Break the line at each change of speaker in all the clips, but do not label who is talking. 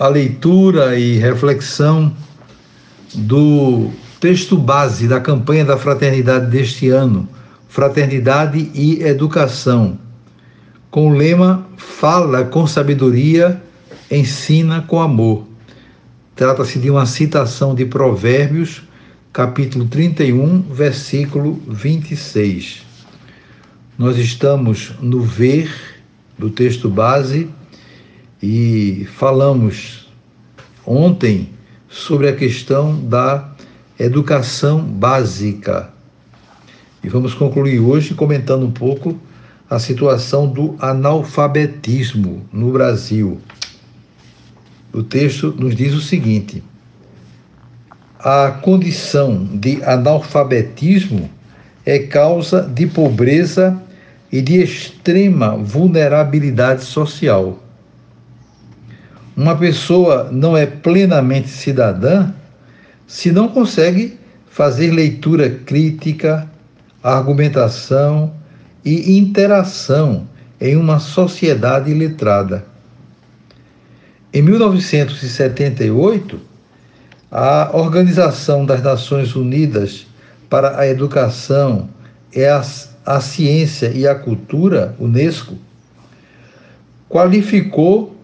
a leitura e reflexão do texto base da campanha da fraternidade deste ano, Fraternidade e Educação, com o lema Fala com sabedoria, ensina com amor. Trata-se de uma citação de Provérbios, capítulo 31, versículo 26. Nós estamos no ver do texto base e falamos ontem sobre a questão da educação básica. E vamos concluir hoje comentando um pouco a situação do analfabetismo no Brasil. O texto nos diz o seguinte: a condição de analfabetismo é causa de pobreza e de extrema vulnerabilidade social. Uma pessoa não é plenamente cidadã se não consegue fazer leitura crítica, argumentação e interação em uma sociedade letrada. Em 1978, a Organização das Nações Unidas para a Educação a, a Ciência e a Cultura, UNESCO, qualificou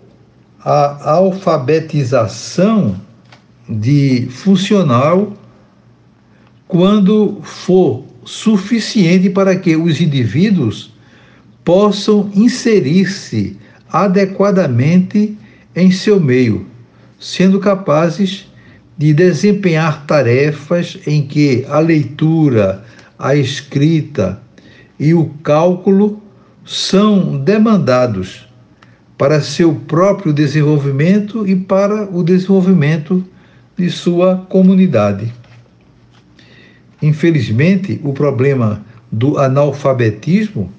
a alfabetização de funcional quando for suficiente para que os indivíduos possam inserir-se adequadamente em seu meio, sendo capazes de desempenhar tarefas em que a leitura, a escrita e o cálculo são demandados para seu próprio desenvolvimento e para o desenvolvimento de sua comunidade. Infelizmente, o problema do analfabetismo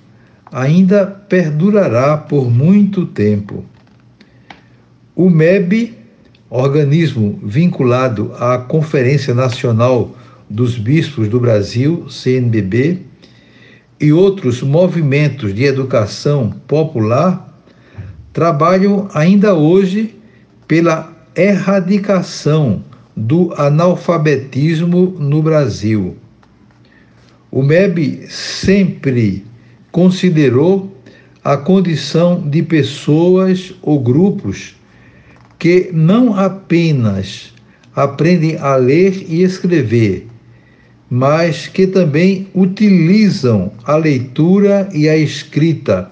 ainda perdurará por muito tempo. O MEB, organismo vinculado à Conferência Nacional dos Bispos do Brasil, CNBB, e outros movimentos de educação popular trabalham ainda hoje pela erradicação do analfabetismo no Brasil. O MEB sempre considerou a condição de pessoas ou grupos que não apenas aprendem a ler e escrever, mas que também utilizam a leitura e a escrita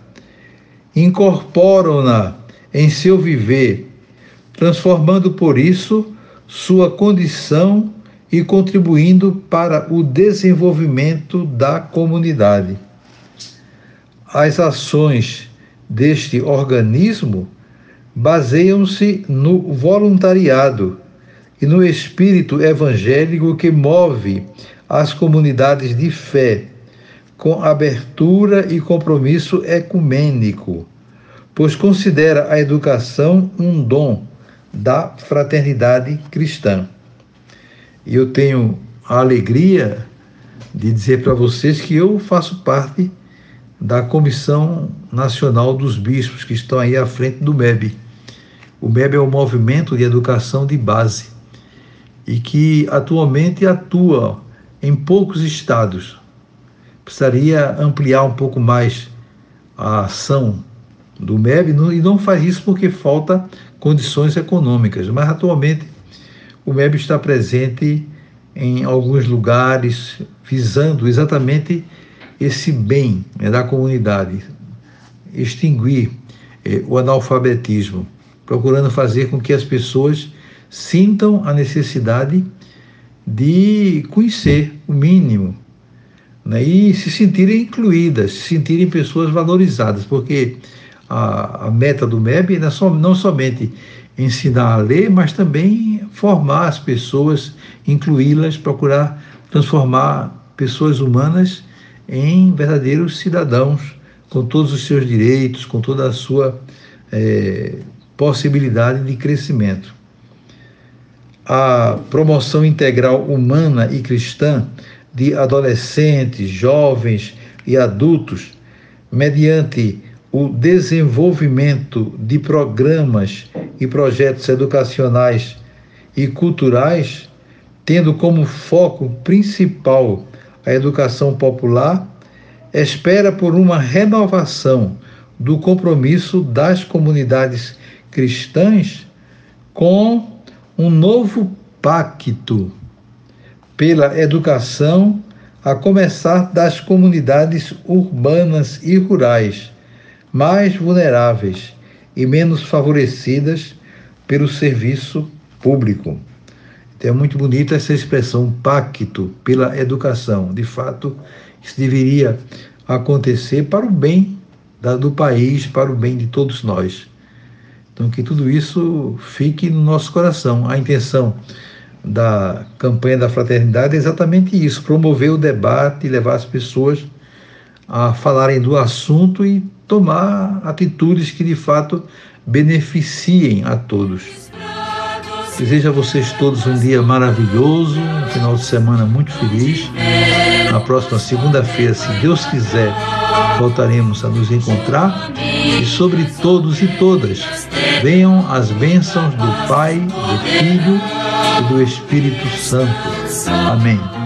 incorporam-na em seu viver, transformando por isso sua condição e contribuindo para o desenvolvimento da comunidade. As ações deste organismo baseiam-se no voluntariado e no espírito evangélico que move as comunidades de fé com abertura e compromisso ecumênico, pois considera a educação um dom da fraternidade cristã. E eu tenho a alegria de dizer para vocês que eu faço parte da Comissão Nacional dos Bispos, que estão aí à frente do MEB. O MEB é o Movimento de Educação de Base e que atualmente atua em poucos estados, precisaria ampliar um pouco mais a ação do MEB e não faz isso porque falta condições econômicas. Mas atualmente o MEB está presente em alguns lugares visando exatamente esse bem né, da comunidade, extinguir eh, o analfabetismo, procurando fazer com que as pessoas sintam a necessidade de conhecer o mínimo né, e se sentirem incluídas, se sentirem pessoas valorizadas, porque a, a meta do MEB não, é só, não somente ensinar a ler, mas também formar as pessoas, incluí-las, procurar transformar pessoas humanas em verdadeiros cidadãos, com todos os seus direitos, com toda a sua é, possibilidade de crescimento. A promoção integral humana e cristã de adolescentes, jovens e adultos, mediante o desenvolvimento de programas e projetos educacionais e culturais, tendo como foco principal a educação popular, espera por uma renovação do compromisso das comunidades cristãs com um novo pacto pela educação, a começar das comunidades urbanas e rurais, mais vulneráveis e menos favorecidas pelo serviço público. Então, é muito bonita essa expressão pacto pela educação. De fato, isso deveria acontecer para o bem do país, para o bem de todos nós. Então, que tudo isso fique no nosso coração. A intenção da campanha da fraternidade é exatamente isso: promover o debate, levar as pessoas a falarem do assunto e tomar atitudes que de fato beneficiem a todos. Desejo a vocês todos um dia maravilhoso, um final de semana muito feliz. Na próxima segunda-feira, se Deus quiser, voltaremos a nos encontrar. E sobre todos e todas, venham as bênçãos do Pai, do Filho e do Espírito Santo. Amém.